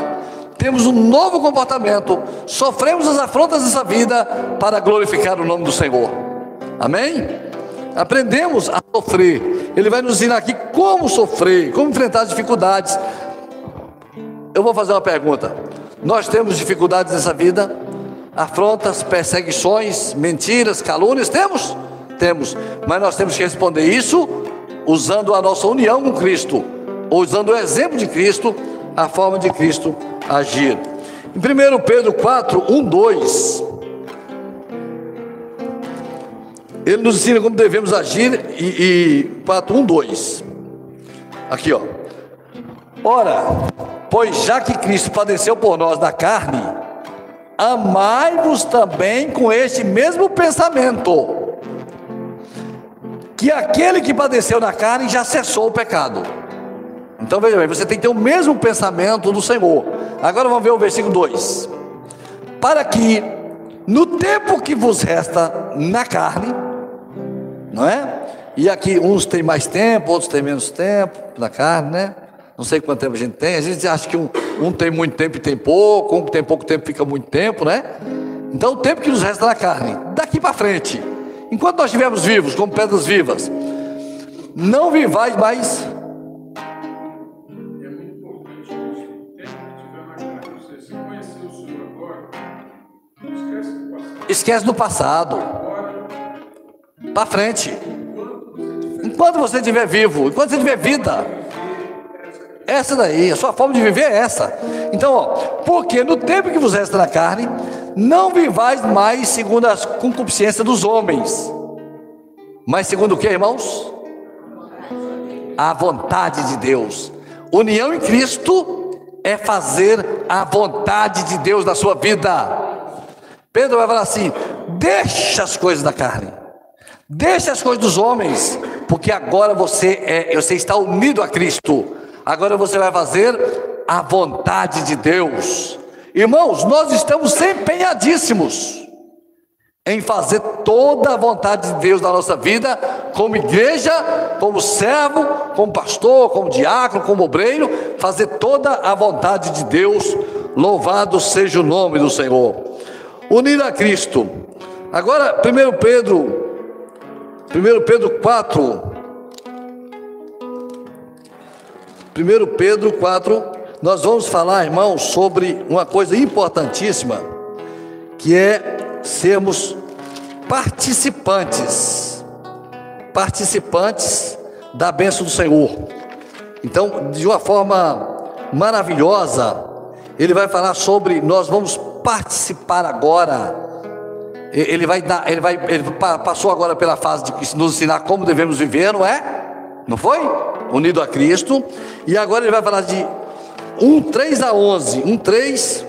[SPEAKER 1] Temos um novo comportamento, sofremos as afrontas dessa vida para glorificar o nome do Senhor. Amém? Aprendemos a sofrer. Ele vai nos ensinar aqui como sofrer, como enfrentar as dificuldades. Eu vou fazer uma pergunta. Nós temos dificuldades nessa vida? Afrontas, perseguições, mentiras, calúnias? Temos? Temos. Mas nós temos que responder isso usando a nossa união com Cristo, usando o exemplo de Cristo, a forma de Cristo agir. Em 1 Pedro 4, 1, 2. Ele nos ensina como devemos agir e, e 4, 1, 2. Aqui, ó. Ora, pois já que Cristo padeceu por nós da carne, amai-vos também com este mesmo pensamento, que aquele que padeceu na carne já cessou o pecado. Então veja bem, você tem que ter o mesmo pensamento do Senhor. Agora vamos ver o versículo 2: Para que no tempo que vos resta na carne, não é? E aqui uns têm mais tempo, outros têm menos tempo na carne, né? Não sei quanto tempo a gente tem. A gente acha que um, um tem muito tempo e tem pouco, um tem pouco tempo fica muito tempo, né? Então o tempo que nos resta na carne, daqui para frente, enquanto nós estivermos vivos, como pedras vivas, não vivais mais. Esquece do passado para frente. Enquanto você estiver vivo, enquanto você tiver vida, essa daí, a sua forma de viver é essa. Então, ó, porque no tempo que você resta na carne, não vivais mais segundo a concupiscência dos homens, mas segundo o que, irmãos? A vontade de Deus. União em Cristo é fazer a vontade de Deus na sua vida. Pedro vai falar assim: deixa as coisas da carne. Deixe as coisas dos homens, porque agora você é, você está unido a Cristo. Agora você vai fazer a vontade de Deus. Irmãos, nós estamos empenhadíssimos em fazer toda a vontade de Deus na nossa vida, como igreja, como servo, como pastor, como diácono, como obreiro, fazer toda a vontade de Deus. Louvado seja o nome do Senhor. Unido a Cristo. Agora, 1 Pedro 1 Pedro 4. 1 Pedro 4, nós vamos falar, irmãos, sobre uma coisa importantíssima, que é sermos participantes, participantes da bênção do Senhor. Então, de uma forma maravilhosa, ele vai falar sobre nós vamos participar agora ele vai ele vai, ele passou agora pela fase de nos ensinar como devemos viver, não é? Não foi? Unido a Cristo. E agora ele vai falar de 1, 3 a 11. 1, 3,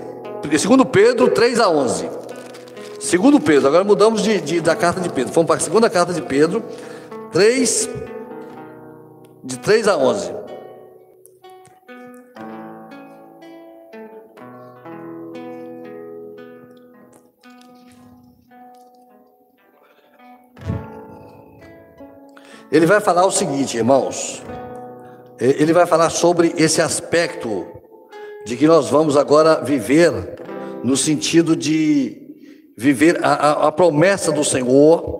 [SPEAKER 1] segundo Pedro, 3 a 11. Segundo Pedro, agora mudamos de, de, da carta de Pedro. Fomos para a segunda carta de Pedro, 3, de 3 a 11. Ele vai falar o seguinte, irmãos. Ele vai falar sobre esse aspecto de que nós vamos agora viver no sentido de viver a, a, a promessa do Senhor,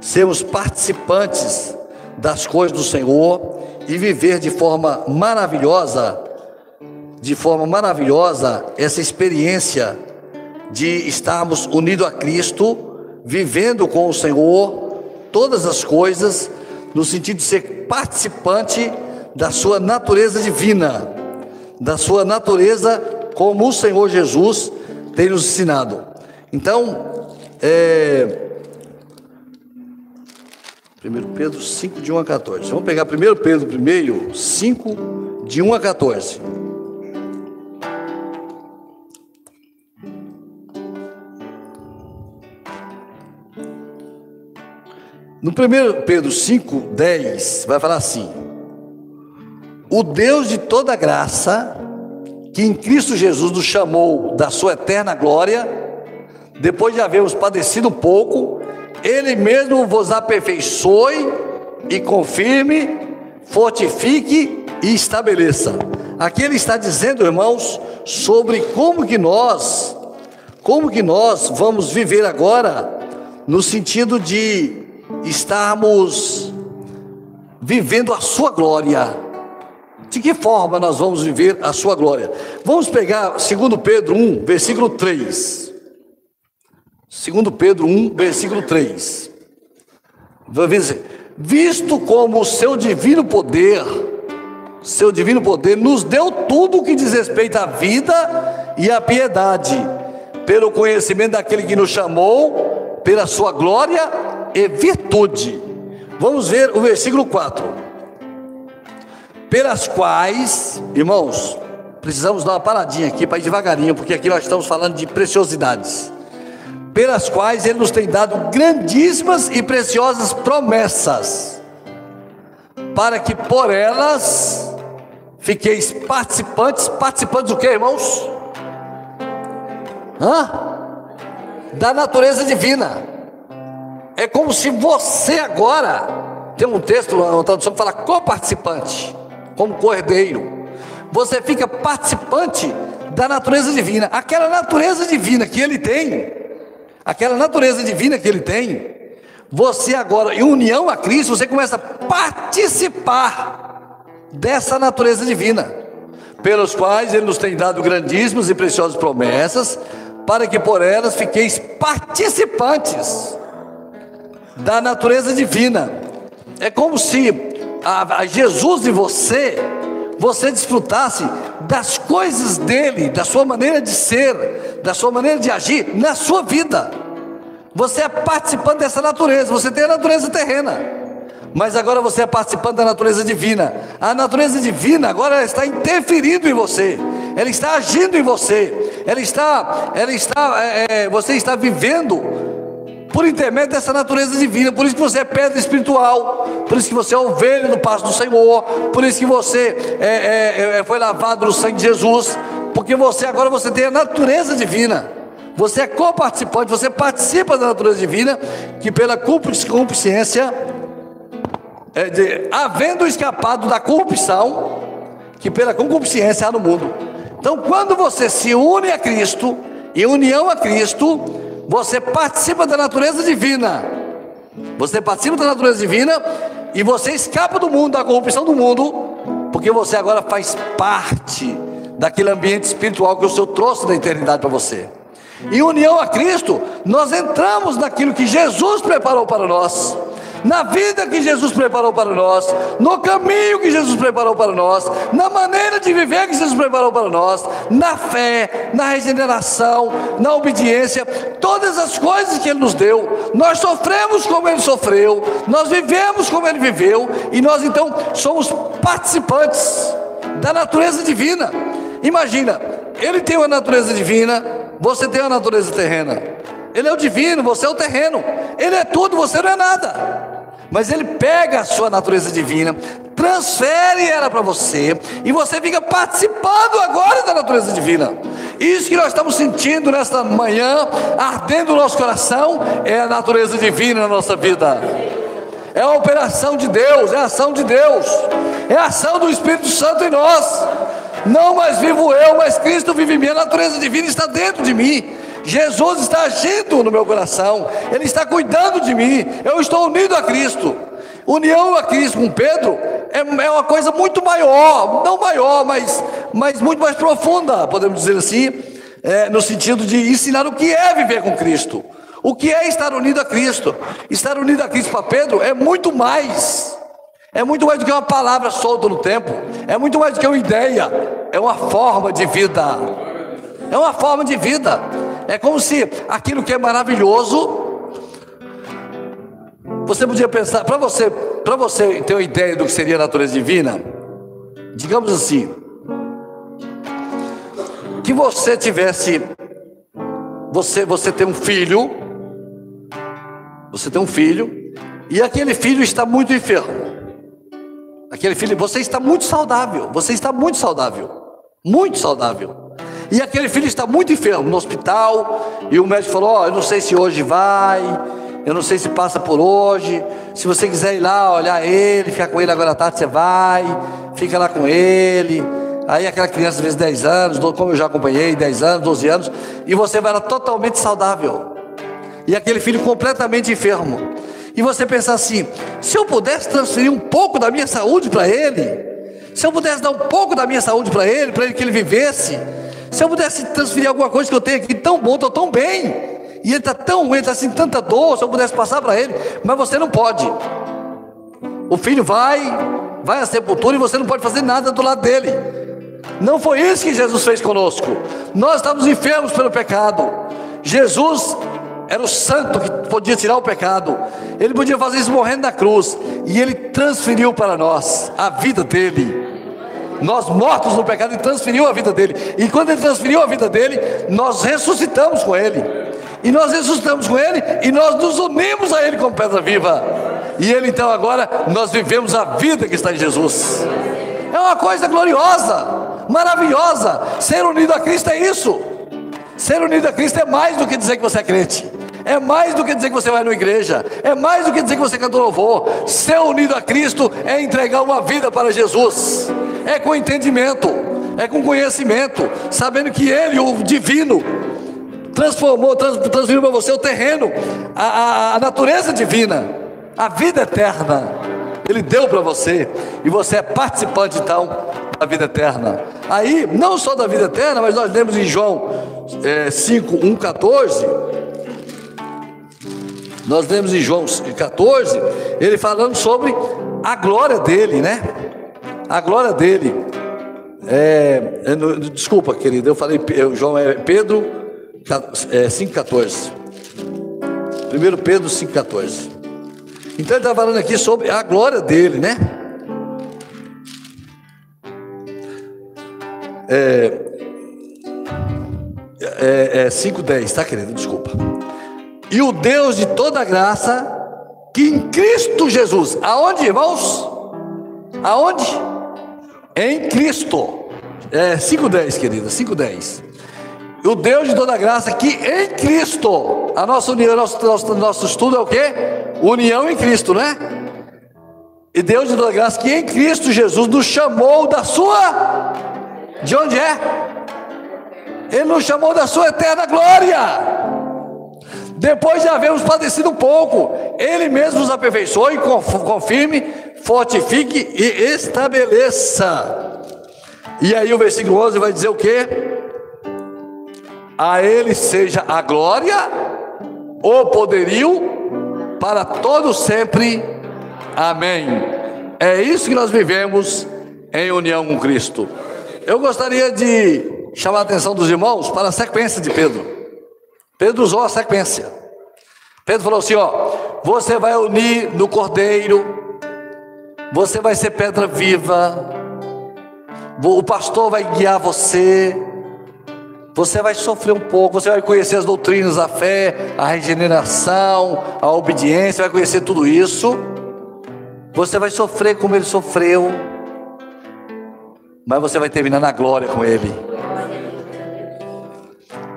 [SPEAKER 1] sermos participantes das coisas do Senhor e viver de forma maravilhosa, de forma maravilhosa, essa experiência de estarmos unidos a Cristo, vivendo com o Senhor todas as coisas, no sentido de ser participante da sua natureza divina, da sua natureza como o Senhor Jesus tem nos ensinado. Então, é, 1 Pedro 5, de 1 a 14. Vamos pegar 1 Pedro primeiro, 5, de 1 a 14. No 1 Pedro 5, 10, vai falar assim: O Deus de toda graça, que em Cristo Jesus nos chamou da sua eterna glória, depois de havermos padecido pouco, Ele mesmo vos aperfeiçoe e confirme, fortifique e estabeleça. Aqui ele está dizendo, irmãos, sobre como que nós, como que nós vamos viver agora, no sentido de estarmos vivendo a sua glória. De que forma nós vamos viver a sua glória? Vamos pegar 2 Pedro 1, versículo 3. 2 Pedro 1, versículo 3. Vai dizer, visto como o seu divino poder, seu divino poder nos deu tudo o que diz respeito à vida e à piedade, pelo conhecimento daquele que nos chamou, pela sua glória e virtude. Vamos ver o versículo 4. Pelas quais, irmãos, precisamos dar uma paradinha aqui para ir devagarinho, porque aqui nós estamos falando de preciosidades. Pelas quais Ele nos tem dado grandíssimas e preciosas promessas, para que por elas fiqueis participantes, participantes do que, irmãos? Hã? Da natureza divina. É como se você agora, tem um texto, uma tradução que fala co-participante, como cordeiro. Você fica participante da natureza divina. Aquela natureza divina que ele tem, aquela natureza divina que ele tem, você agora, em união a Cristo, você começa a participar dessa natureza divina, pelos quais ele nos tem dado grandíssimas e preciosas promessas, para que por elas fiqueis participantes da natureza divina. É como se a, a Jesus e você, você desfrutasse das coisas dele, da sua maneira de ser, da sua maneira de agir na sua vida. Você é participante dessa natureza, você tem a natureza terrena mas agora você é participante da natureza divina. A natureza divina agora está interferindo em você, ela está agindo em você, ela está, ela está, é, é você está vivendo por intermédio dessa natureza divina. Por isso que você é pedra espiritual, por isso que você é ovelha no passo do Senhor, por isso que você é, é, é, foi lavado no sangue de Jesus, porque você agora você tem a natureza divina. Você é coparticipante, você participa da natureza divina, que pela consciência, é de, havendo escapado da corrupção, que pela concupiscência há no mundo. Então, quando você se une a Cristo, em união a Cristo, você participa da natureza divina. Você participa da natureza divina e você escapa do mundo, da corrupção do mundo, porque você agora faz parte daquele ambiente espiritual que o Senhor trouxe da eternidade para você. Em união a Cristo, nós entramos naquilo que Jesus preparou para nós na vida que Jesus preparou para nós, no caminho que Jesus preparou para nós, na maneira de viver que Jesus preparou para nós, na fé, na regeneração, na obediência, todas as coisas que Ele nos deu, nós sofremos como Ele sofreu, nós vivemos como Ele viveu, e nós então somos participantes da natureza divina. Imagina, Ele tem uma natureza divina, você tem uma natureza terrena. Ele é o divino, você é o terreno. Ele é tudo, você não é nada. Mas ele pega a sua natureza divina, transfere ela para você, e você fica participando agora da natureza divina. Isso que nós estamos sentindo nesta manhã, ardendo no nosso coração, é a natureza divina na nossa vida. é a operação de Deus, é a ação de Deus, é a ação do Espírito Santo em nós. Não mais vivo eu, mas Cristo vive em mim, a natureza divina está dentro de mim. Jesus está agindo no meu coração, Ele está cuidando de mim, eu estou unido a Cristo. União a Cristo com Pedro é, é uma coisa muito maior, não maior, mas, mas muito mais profunda, podemos dizer assim, é, no sentido de ensinar o que é viver com Cristo. O que é estar unido a Cristo? Estar unido a Cristo para Pedro é muito mais. É muito mais do que uma palavra solta no tempo. É muito mais do que uma ideia. É uma forma de vida. É uma forma de vida. É como se aquilo que é maravilhoso. Você podia pensar, para você, para você ter uma ideia do que seria a natureza divina, digamos assim, que você tivesse, você, você tem um filho, você tem um filho, e aquele filho está muito enfermo. Aquele filho, você está muito saudável, você está muito saudável, muito saudável. E aquele filho está muito enfermo no hospital, e o médico falou: Ó, oh, eu não sei se hoje vai, eu não sei se passa por hoje. Se você quiser ir lá olhar ele, ficar com ele agora à tarde, você vai, fica lá com ele. Aí aquela criança, às vezes 10 anos, como eu já acompanhei, 10 anos, 12 anos, e você vai lá totalmente saudável. E aquele filho completamente enfermo. E você pensa assim: se eu pudesse transferir um pouco da minha saúde para ele, se eu pudesse dar um pouco da minha saúde para ele, para ele que ele vivesse, se eu pudesse transferir alguma coisa que eu tenho aqui tão bom, estou tão bem, e ele está tão ruim, está assim, tanta dor, se eu pudesse passar para ele, mas você não pode. O filho vai, vai à sepultura e você não pode fazer nada do lado dele. Não foi isso que Jesus fez conosco. Nós estamos enfermos pelo pecado. Jesus era o santo que podia tirar o pecado. Ele podia fazer isso morrendo na cruz. E ele transferiu para nós a vida dele. Nós mortos no pecado, ele transferiu a vida dele. E quando ele transferiu a vida dele, nós ressuscitamos com ele. E nós ressuscitamos com ele e nós nos unimos a ele como pedra viva. E ele então agora nós vivemos a vida que está em Jesus. É uma coisa gloriosa, maravilhosa. Ser unido a Cristo é isso. Ser unido a Cristo é mais do que dizer que você é crente. É mais do que dizer que você vai na igreja. É mais do que dizer que você cantou louvor. Ser unido a Cristo é entregar uma vida para Jesus. É com entendimento, é com conhecimento, sabendo que Ele, o divino, transformou, trans, para você o terreno, a, a, a natureza divina, a vida eterna. Ele deu para você e você é participante então da vida eterna. Aí, não só da vida eterna, mas nós lemos em João é, 5, 1, 14. Nós lemos em João 14, ele falando sobre a glória dele, né? A glória dele. É, desculpa, querido, eu falei, João é Pedro é, 5,14. 1 Pedro 5,14. Então ele está falando aqui sobre a glória dele, né? É, é, é 5,10, tá querido? Desculpa. E o Deus de toda graça, que em Cristo Jesus, aonde irmãos? Aonde? Em Cristo. É 5,10, querida, 5,10 o Deus de toda graça que em Cristo, a nossa união, nosso, nosso, nosso estudo é o que? União em Cristo, né? E Deus de toda graça que em Cristo Jesus nos chamou da sua, de onde é? Ele nos chamou da sua eterna glória. Depois de havermos padecido um pouco, Ele mesmo nos aperfeiçoe, confirme, fortifique e estabeleça. E aí o versículo 11 vai dizer o que? A Ele seja a glória, o poderio, para todos sempre. Amém. É isso que nós vivemos em união com Cristo. Eu gostaria de chamar a atenção dos irmãos para a sequência de Pedro. Pedro usou a sequência. Pedro falou assim: ó, você vai unir no cordeiro, você vai ser pedra viva, o pastor vai guiar você, você vai sofrer um pouco, você vai conhecer as doutrinas da fé, a regeneração, a obediência, vai conhecer tudo isso. Você vai sofrer como ele sofreu, mas você vai terminar na glória com ele.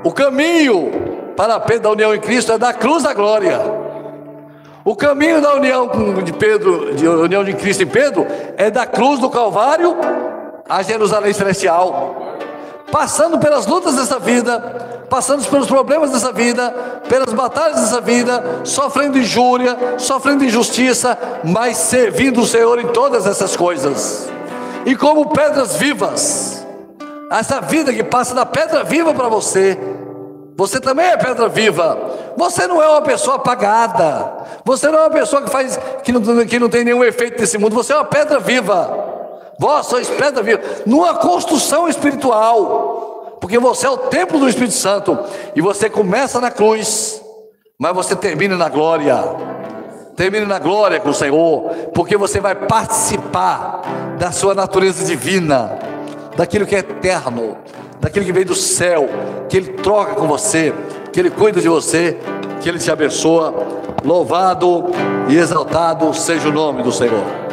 [SPEAKER 1] O caminho para a da união em Cristo é da cruz à glória. O caminho da união de Pedro, de união de Cristo e Pedro, é da cruz do Calvário a Jerusalém Celestial. Passando pelas lutas dessa vida, passando pelos problemas dessa vida, pelas batalhas dessa vida, sofrendo injúria, sofrendo injustiça, mas servindo o Senhor em todas essas coisas. E como pedras vivas, essa vida que passa da pedra viva para você, você também é pedra viva. Você não é uma pessoa apagada. Você não é uma pessoa que faz que não, que não tem nenhum efeito nesse mundo. Você é uma pedra viva. Vós sois pedra viva. Numa construção espiritual. Porque você é o templo do Espírito Santo. E você começa na cruz, mas você termina na glória. Termine na glória com o Senhor, porque você vai participar da sua natureza divina, daquilo que é eterno, daquilo que vem do céu, que Ele troca com você, que Ele cuida de você, que Ele te abençoa. Louvado e exaltado seja o nome do Senhor.